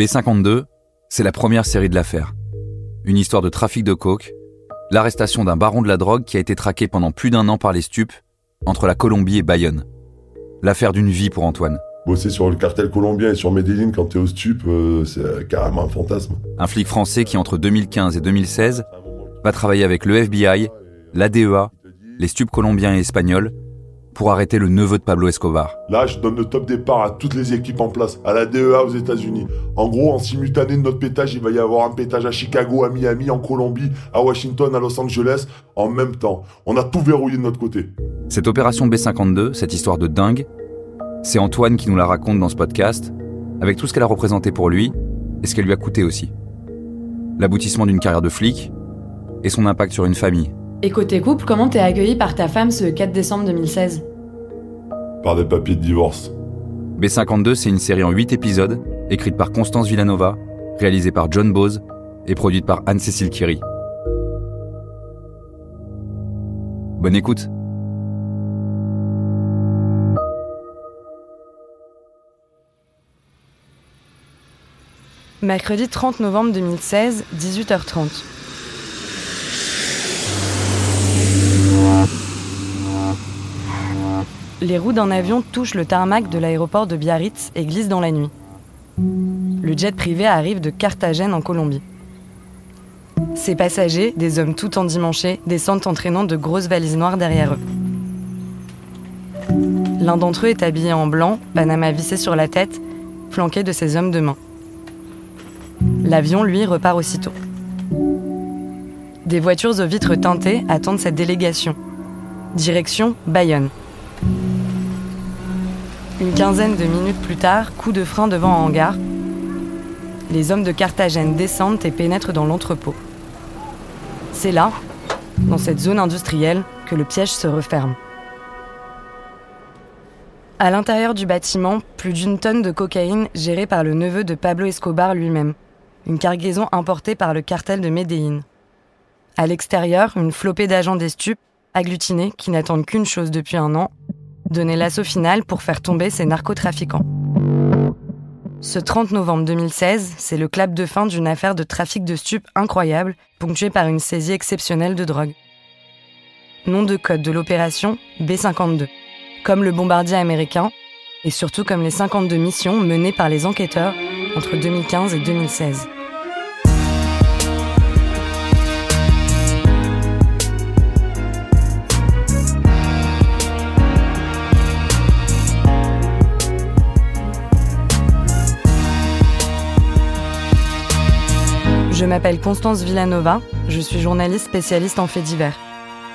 B52, c'est la première série de l'affaire. Une histoire de trafic de coke, l'arrestation d'un baron de la drogue qui a été traqué pendant plus d'un an par les stupes entre la Colombie et Bayonne. L'affaire d'une vie pour Antoine. Bosser sur le cartel colombien et sur Medellin quand t'es au stup, euh, c'est carrément un fantasme. Un flic français qui, entre 2015 et 2016, va travailler avec le FBI, l'ADEA, les stupes colombiens et espagnols pour arrêter le neveu de Pablo Escobar. Là, je donne le top départ à toutes les équipes en place, à la DEA aux États-Unis. En gros, en simultané de notre pétage, il va y avoir un pétage à Chicago, à Miami, en Colombie, à Washington, à Los Angeles, en même temps. On a tout verrouillé de notre côté. Cette opération B52, cette histoire de dingue, c'est Antoine qui nous la raconte dans ce podcast, avec tout ce qu'elle a représenté pour lui et ce qu'elle lui a coûté aussi. L'aboutissement d'une carrière de flic et son impact sur une famille. Et côté couple, comment t'es accueilli par ta femme ce 4 décembre 2016 Par des papiers de divorce. B52, c'est une série en 8 épisodes, écrite par Constance Villanova, réalisée par John Bose et produite par Anne-Cécile Kiri. Bonne écoute Mercredi 30 novembre 2016, 18h30. Les roues d'un avion touchent le tarmac de l'aéroport de Biarritz et glissent dans la nuit. Le jet privé arrive de Carthagène en Colombie. Ses passagers, des hommes tout endimanchés, descendent entraînant de grosses valises noires derrière eux. L'un d'entre eux est habillé en blanc, Panama vissé sur la tête, flanqué de ses hommes de main. L'avion, lui, repart aussitôt. Des voitures aux vitres teintées attendent cette délégation. Direction Bayonne. Une quinzaine de minutes plus tard, coup de frein devant un hangar. Les hommes de Carthagène descendent et pénètrent dans l'entrepôt. C'est là, dans cette zone industrielle, que le piège se referme. À l'intérieur du bâtiment, plus d'une tonne de cocaïne gérée par le neveu de Pablo Escobar lui-même. Une cargaison importée par le cartel de Medellín. À l'extérieur, une flopée d'agents des stupes, agglutinés, qui n'attendent qu'une chose depuis un an, donner l'assaut final pour faire tomber ces narcotrafiquants. Ce 30 novembre 2016, c'est le clap de fin d'une affaire de trafic de stupes incroyable, ponctuée par une saisie exceptionnelle de drogue. Nom de code de l'opération B-52, comme le bombardier américain, et surtout comme les 52 missions menées par les enquêteurs entre 2015 et 2016. Je m'appelle Constance Villanova, je suis journaliste spécialiste en faits divers.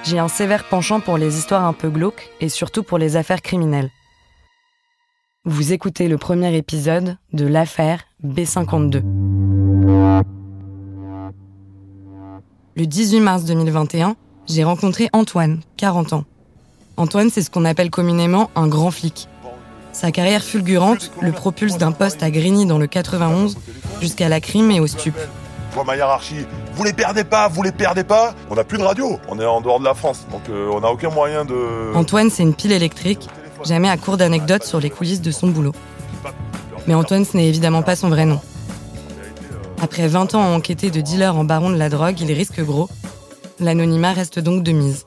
J'ai un sévère penchant pour les histoires un peu glauques et surtout pour les affaires criminelles. Vous écoutez le premier épisode de l'affaire B52. Le 18 mars 2021, j'ai rencontré Antoine, 40 ans. Antoine, c'est ce qu'on appelle communément un grand flic. Sa carrière fulgurante le propulse d'un poste à Grigny dans le 91 jusqu'à la crime et au stup vois ma hiérarchie, vous les perdez pas, vous les perdez pas. On n'a plus de radio, on est en dehors de la France, donc euh, on n'a aucun moyen de... Antoine, c'est une pile électrique, jamais à court d'anecdotes sur les coulisses de son boulot. Mais Antoine, ce n'est évidemment pas son vrai nom. Après 20 ans à enquêter de dealer en baron de la drogue, il risque gros. L'anonymat reste donc de mise.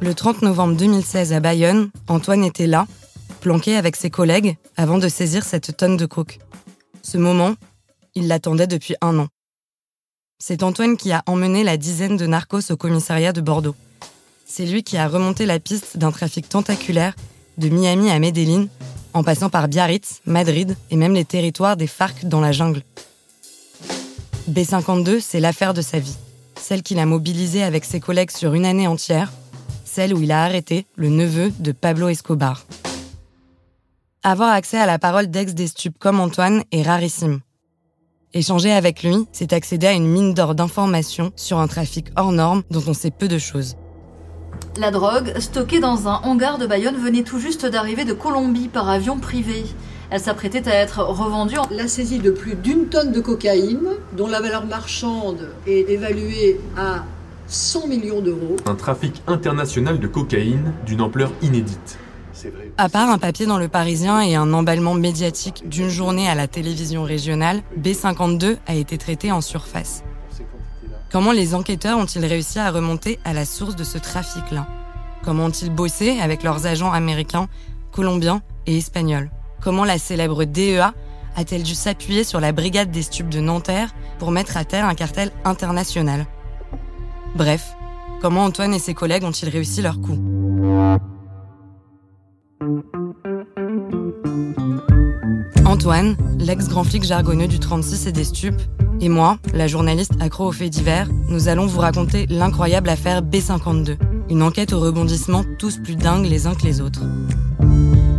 Le 30 novembre 2016 à Bayonne, Antoine était là, planqué avec ses collègues, avant de saisir cette tonne de coke. Ce moment, il l'attendait depuis un an. C'est Antoine qui a emmené la dizaine de narcos au commissariat de Bordeaux. C'est lui qui a remonté la piste d'un trafic tentaculaire de Miami à Medellín, en passant par Biarritz, Madrid et même les territoires des FARC dans la jungle. B52, c'est l'affaire de sa vie. celle qu'il a mobilisée avec ses collègues sur une année entière, celle où il a arrêté le neveu de Pablo Escobar. Avoir accès à la parole d'ex des stupes comme Antoine est rarissime. Échanger avec lui, c'est accéder à une mine d'or d'informations sur un trafic hors norme dont on sait peu de choses. La drogue, stockée dans un hangar de Bayonne, venait tout juste d'arriver de Colombie par avion privé. Elle s'apprêtait à être revendue. En... La saisie de plus d'une tonne de cocaïne, dont la valeur marchande est évaluée à 100 millions d'euros. Un trafic international de cocaïne d'une ampleur inédite. À part un papier dans Le Parisien et un emballement médiatique d'une journée à la télévision régionale, B52 a été traité en surface. Comment les enquêteurs ont-ils réussi à remonter à la source de ce trafic-là? Comment ont-ils bossé avec leurs agents américains, colombiens et espagnols? Comment la célèbre DEA a-t-elle dû s'appuyer sur la brigade des stupes de Nanterre pour mettre à terre un cartel international? Bref, comment Antoine et ses collègues ont-ils réussi leur coup? Antoine, l'ex-grand flic jargonneux du 36 et des stupes, et moi, la journaliste accro aux faits divers, nous allons vous raconter l'incroyable affaire B52, une enquête au rebondissement tous plus dingues les uns que les autres.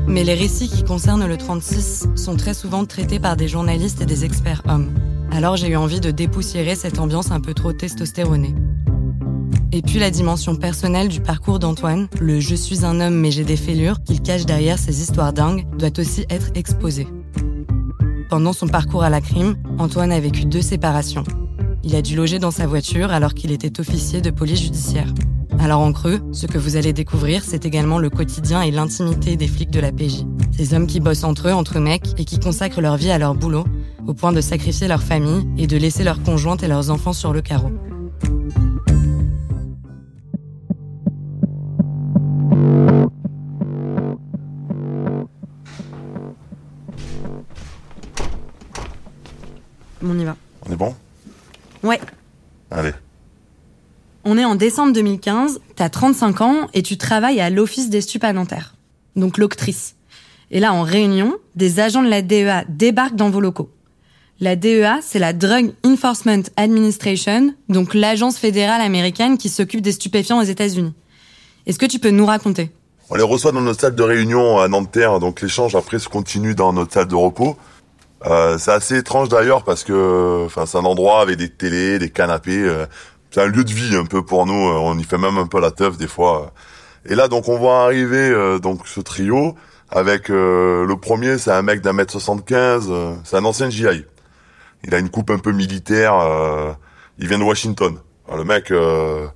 Mais les récits qui concernent le 36 sont très souvent traités par des journalistes et des experts hommes. Alors j'ai eu envie de dépoussiérer cette ambiance un peu trop testostéronée. Et puis la dimension personnelle du parcours d'Antoine, le je suis un homme mais j'ai des fêlures qu'il cache derrière ces histoires dingues, doit aussi être exposée. Pendant son parcours à la crime, Antoine a vécu deux séparations. Il a dû loger dans sa voiture alors qu'il était officier de police judiciaire. Alors en creux, ce que vous allez découvrir, c'est également le quotidien et l'intimité des flics de la PJ. Ces hommes qui bossent entre eux, entre mecs, et qui consacrent leur vie à leur boulot, au point de sacrifier leur famille et de laisser leurs conjointes et leurs enfants sur le carreau. On y va. On est bon? Ouais. Allez. On est en décembre 2015, t'as 35 ans et tu travailles à l'Office des stupes à Nanterre. Donc l'octrice. Et là, en réunion, des agents de la DEA débarquent dans vos locaux. La DEA, c'est la Drug Enforcement Administration, donc l'agence fédérale américaine qui s'occupe des stupéfiants aux États-Unis. Est-ce que tu peux nous raconter? On les reçoit dans notre salle de réunion à Nanterre, donc l'échange après se continue dans notre salle de repos. Euh, c'est assez étrange d'ailleurs parce que enfin c'est un endroit avec des télés, des canapés. euh, c'est un lieu de vie un peu pour nous. euh, On y fait même un peu la teuf des fois. Et là donc on voit arriver euh, donc ce trio avec euh, le premier c'est un mec d'un mètre 75. euh, c'est un ancien GI. Il a une coupe un peu militaire. euh, il vient de Washington. Le mec. euh,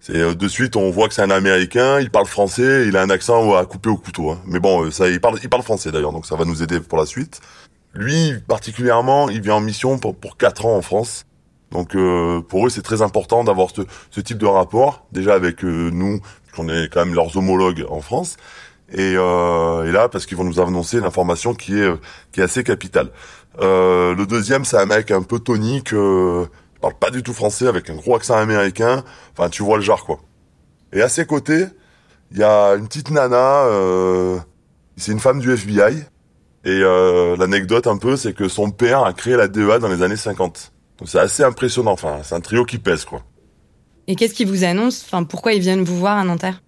c'est euh, de suite on voit que c'est un américain, il parle français, il a un accent à couper au couteau. hein. Mais bon, euh, ça il parle il parle français d'ailleurs, donc ça va nous aider pour la suite. Lui particulièrement, il vient en mission pour pour quatre ans en France. Donc euh, pour eux c'est très important d'avoir ce, ce type de rapport déjà avec euh, nous, qu'on est quand même leurs homologues en France. Et, euh, et là parce qu'ils vont nous annoncer une information qui est qui est assez capitale. Euh, le deuxième c'est un mec un peu tonique. Euh, parle pas du tout français avec un gros accent américain. Enfin, tu vois le genre, quoi. Et à ses côtés, il y a une petite nana, euh, c'est une femme du FBI. Et euh, l'anecdote un peu, c'est que son père a créé la DEA dans les années 50. Donc c'est assez impressionnant, enfin, c'est un trio qui pèse, quoi. Et qu'est-ce qu'ils vous annoncent? Enfin, pourquoi ils viennent vous voir à Nanterre?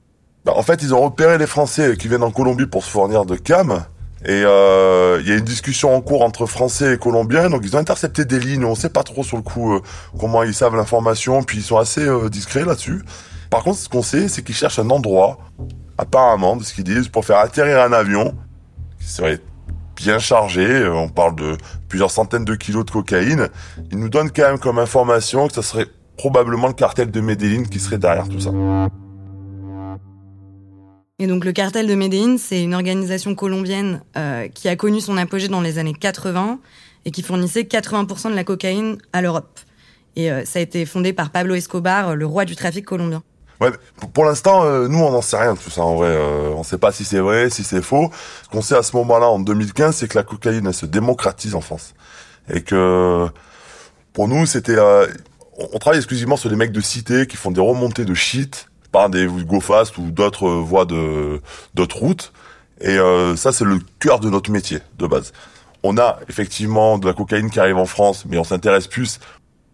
Bah, en fait, ils ont repéré les Français qui viennent en Colombie pour se fournir de cam. Et euh, il y a une discussion en cours entre Français et Colombiens, donc ils ont intercepté des lignes. On sait pas trop sur le coup euh, comment ils savent l'information, puis ils sont assez euh, discrets là-dessus. Par contre, ce qu'on sait, c'est qu'ils cherchent un endroit, apparemment, de ce qu'ils disent, pour faire atterrir un avion qui serait bien chargé. Euh, On parle de plusieurs centaines de kilos de cocaïne. Ils nous donnent quand même comme information que ça serait probablement le cartel de Medellin qui serait derrière tout ça. Et donc le cartel de Medellín, c'est une organisation colombienne euh, qui a connu son apogée dans les années 80 et qui fournissait 80% de la cocaïne à l'Europe. Et euh, ça a été fondé par Pablo Escobar, le roi du trafic colombien. Pour, l'instant, euh, nous, on n'en sait rien de tout ça, en vrai. Euh, on sait pas si c'est vrai, si c'est faux. Ce qu'on sait à ce moment-là, en 2015, c'est que la cocaïne, elle se démocratise en France. Et que, pour nous, c'était... euh, on travaille exclusivement sur des mecs de cité qui font des remontées de shit par des go fast ou d'autres euh, voies de d'autres routes. Et euh, ça, c'est le cœur de notre métier, de base. On a effectivement de la cocaïne qui arrive en France, mais on s'intéresse plus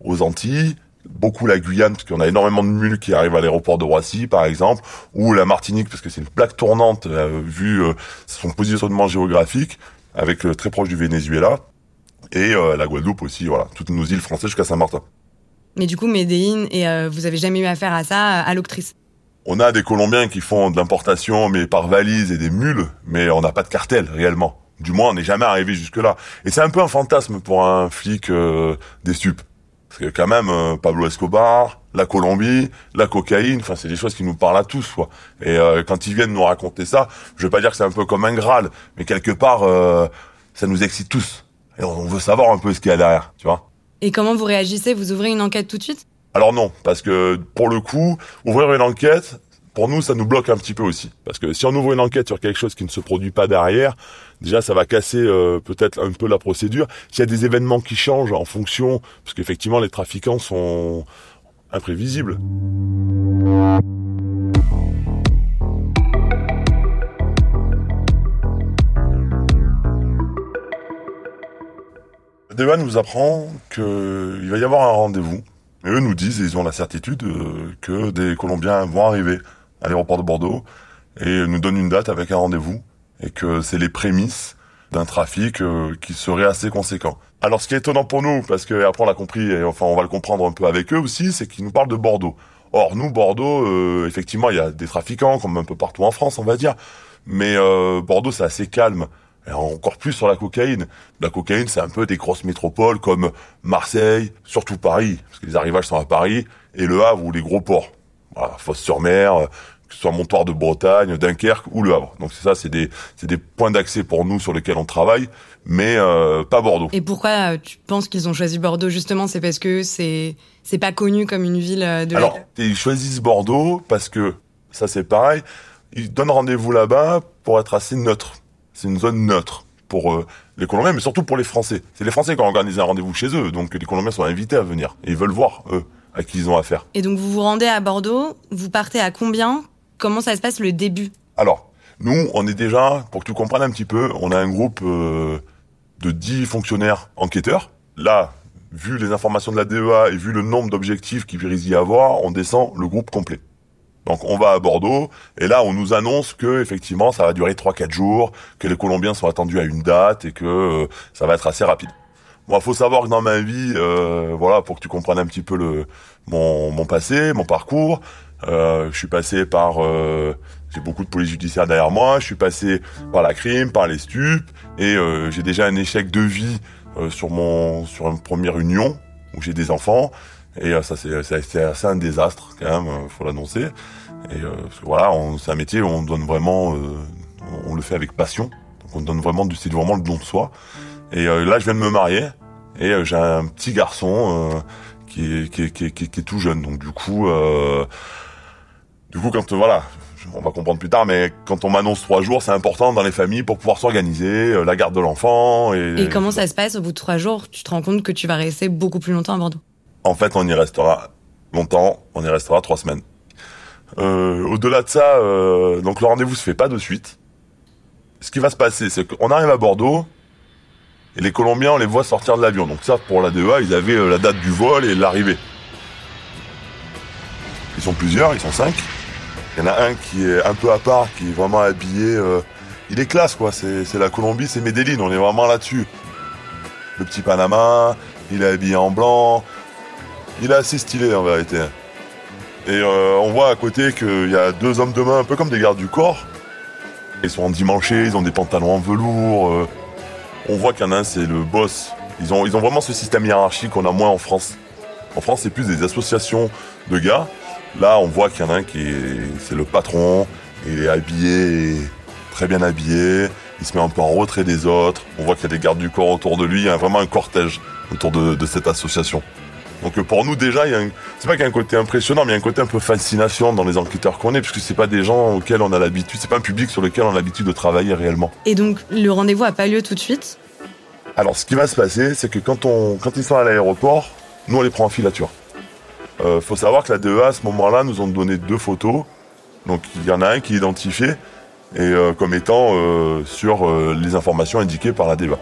aux Antilles, beaucoup la Guyane, parce qu'on a énormément de mules qui arrivent à l'aéroport de Roissy, par exemple, ou la Martinique, parce que c'est une plaque tournante, euh, vu euh, son positionnement géographique, avec euh, très proche du Venezuela, et la Guadeloupe aussi, voilà, toutes nos îles françaises jusqu'à Saint-Martin. Mais du coup, Medellin, et vous avez jamais eu affaire à ça à l'octrice On a des Colombiens qui font de l'importation, mais par valise et des mules, mais on n'a pas de cartel, réellement. Du moins, on n'est jamais arrivé jusque-là. Et c'est un peu un fantasme pour un flic euh, des stupes. Parce que quand même, euh, Pablo Escobar, la Colombie, la cocaïne, enfin c'est des choses qui nous parlent à tous, quoi. Et euh, quand ils viennent nous raconter ça, je veux pas dire que c'est un peu comme un Graal, mais quelque part, euh, ça nous excite tous. Et on veut savoir un peu ce qu'il y a derrière, tu vois. Et comment vous réagissez? Vous ouvrez une enquête tout de suite? Alors non, parce que pour le coup, ouvrir une enquête, pour nous, ça nous bloque un petit peu aussi. Parce que si on ouvre une enquête sur quelque chose qui ne se produit pas derrière, déjà ça va casser euh, peut-être un peu la procédure. S'il y a des événements qui changent en fonction, parce qu'effectivement les trafiquants sont imprévisibles. Devan nous apprend qu'il va y avoir un rendez-vous. Et eux nous disent, et ils ont la certitude, euh, que des Colombiens vont arriver à l'aéroport de Bordeaux et nous donnent une date avec un rendez-vous et que c'est les prémices d'un trafic euh, qui serait assez conséquent. Alors ce qui est étonnant pour nous, parce que après on l'a compris, et enfin on va le comprendre un peu avec eux aussi, c'est qu'ils nous parlent de Bordeaux. Or nous, Bordeaux, euh, effectivement, il y a des trafiquants, comme un peu partout en France, on va dire, mais euh, Bordeaux c'est assez calme. Et encore plus sur la cocaïne. La cocaïne, c'est un peu des grosses métropoles comme Marseille, surtout Paris, parce que les arrivages sont à Paris, et Le Havre ou les gros ports. Voilà, Fosse-sur-Mer, euh, que ce soit Montoire de Bretagne, Dunkerque ou Le Havre. Donc c'est ça, c'est des, c'est des points d'accès pour nous sur lesquels on travaille, mais euh, pas Bordeaux. Et pourquoi euh, tu penses qu'ils ont choisi Bordeaux justement? C'est parce que c'est c'est pas connu comme une ville de Alors, ils choisissent Bordeaux parce que, ça c'est pareil, ils donnent rendez-vous là-bas pour être assez neutre. C'est une zone neutre pour euh, les Colombiens, mais surtout pour les Français. C'est les Français qui ont organisé un rendez-vous chez eux, donc les Colombiens sont invités à venir. Et ils veulent voir, eux, à qui ils ont affaire. Et donc vous vous rendez à Bordeaux, vous partez à combien? Comment ça se passe le début? Alors, nous, on est déjà, pour que tu comprennes un petit peu, on a un groupe euh, de 10 fonctionnaires enquêteurs. Là, vu les informations de la DEA et vu le nombre d'objectifs qu'il risque d'y avoir, on descend le groupe complet. Donc on va à Bordeaux et là on nous annonce que effectivement ça va durer 3-4 jours, que les Colombiens sont attendus à une date et que euh, ça va être assez rapide. Moi, faut savoir que dans ma vie, euh, voilà, pour que tu comprennes un petit peu le mon, mon passé, mon parcours, euh, je suis passé par, euh, j'ai beaucoup de police judiciaire derrière moi. Je suis passé par la crime, par les stupes, et euh, j'ai déjà un échec de vie euh, sur mon sur une première union où j'ai des enfants. Et euh, ça, c'est c'est assez un désastre quand même, faut l'annoncer. Et parce que voilà, c'est un métier où on donne vraiment, on le fait avec passion. Donc on donne vraiment, c'est vraiment le don de soi. Et là, je viens de me marier et euh, j'ai un petit garçon euh, qui, est, qui, est, qui, est, qui, est, tout jeune. Donc du coup, euh, du coup, quand voilà, on va comprendre plus tard, mais quand on m'annonce trois jours, c'est important dans les familles pour pouvoir s'organiser, euh, la garde de l'enfant. Et, Et comment ça se passe au bout de trois jours? Tu te rends compte que tu vas rester beaucoup plus longtemps à Bordeaux? En fait, on y restera longtemps, on y restera trois semaines. Euh, Au-delà de ça, euh, donc le rendez-vous se fait pas de suite. Ce qui va se passer, c'est qu'on arrive à Bordeaux et les Colombiens, on les voit sortir de l'avion. Donc ça, pour la DEA, ils avaient euh, la date du vol et l'arrivée. Ils sont plusieurs, ils sont cinq. Il y en a un qui est un peu à part, qui est vraiment habillé. euh, il est classe, quoi. C'est la Colombie, c'est Medellin. On est vraiment là-dessus. Le petit Panama, il est habillé en blanc. Il est assez stylé en vérité. Et euh, on voit à côté qu'il y a deux hommes de main, un peu comme des gardes du corps. Ils sont endimanchés, ils ont des pantalons en velours. On voit qu'il y en a un, c'est le boss. Ils ont, vraiment ce système hiérarchique qu'on a moins en France. En France, c'est plus des associations de gars. Là, on voit qu'il y en a un qui est, c'est le patron. Il est habillé, très bien habillé. Il se met un peu en retrait des autres. On voit qu'il y a des gardes du corps autour de lui. Il y a vraiment un cortège autour de cette association. Donc euh, pour nous déjà, il y a un... c'est pas qu'il y a un côté impressionnant, mais il y a un côté un peu fascination dans les enquêteurs qu'on est, puisque c'est pas des gens auxquels on a l'habitude, c'est pas un public sur lequel on a l'habitude de travailler réellement. Et donc le rendez-vous a pas lieu tout de suite? Alors ce qui va se passer, c'est que quand on, quand ils sont à l'aéroport, nous on les prend en filature. Euh, faut savoir que la DEA à ce moment-là nous ont donné deux photos, donc il y en a un qui est identifié et euh, comme étant euh, sur les informations indiquées par la DEA.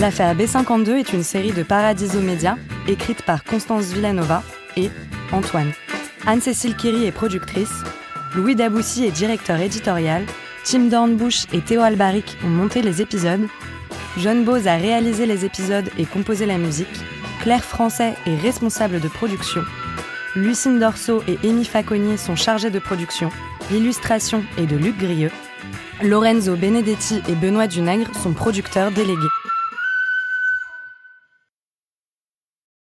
L'affaire B52 est une série de Paradiso Media, écrite par Constance Villanova et Antoine. Anne-Cécile Kiri est productrice, Louis Daboussi est directeur éditorial, Tim Dornbush et Théo Albaric ont monté les épisodes, John Bose a réalisé les épisodes et composé la musique, Claire Français est responsable de production, Lucine Dorso et Amy Faconier sont chargés de production, l'illustration est de Luc Grieux, Lorenzo Benedetti et Benoît Dunègre sont producteurs délégués.